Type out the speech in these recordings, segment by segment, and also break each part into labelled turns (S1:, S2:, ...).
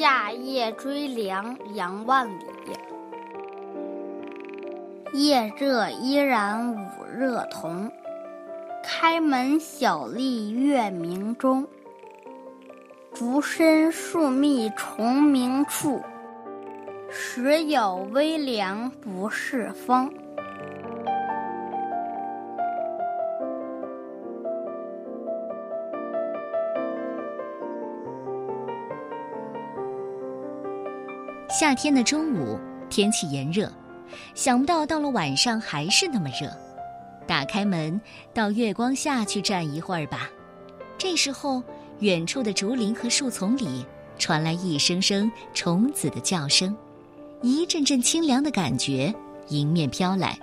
S1: 夏夜追凉杨万里。夜热依然午热同，开门小立月明中。竹深树密虫鸣处，时有微凉不是风。
S2: 夏天的中午，天气炎热，想不到到了晚上还是那么热。打开门，到月光下去站一会儿吧。这时候，远处的竹林和树丛里传来一声声虫子的叫声，一阵阵清凉的感觉迎面飘来。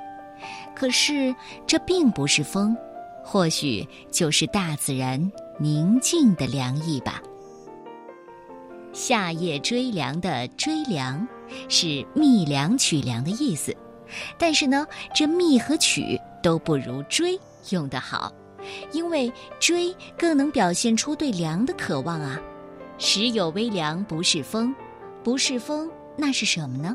S2: 可是，这并不是风，或许就是大自然宁静的凉意吧。夏夜追凉的“追凉”是觅凉取凉的意思，但是呢，这“觅”和“取”都不如“追”用得好，因为“追”更能表现出对凉的渴望啊。时有微凉，不是风，不是风，那是什么呢？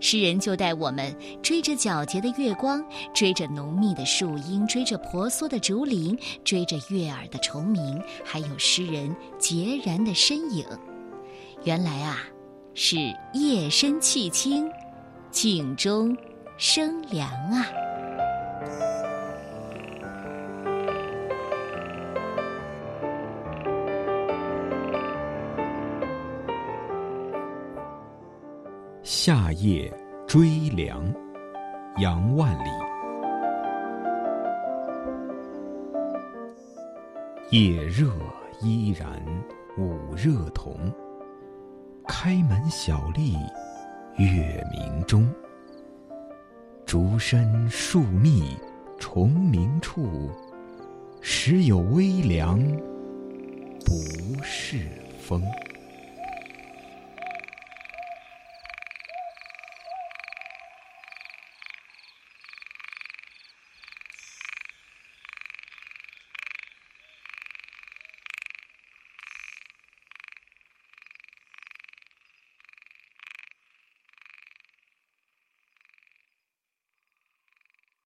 S2: 诗人就带我们追着皎洁的月光，追着浓密的树荫，追着婆娑的竹林，追着悦耳的虫鸣，还有诗人孑然的身影。原来啊，是夜深气清，井中生凉啊。
S3: 夏夜追凉，杨万里。夜热依然午热同。开门小立月明中，竹深树密虫鸣处，时有微凉不是风。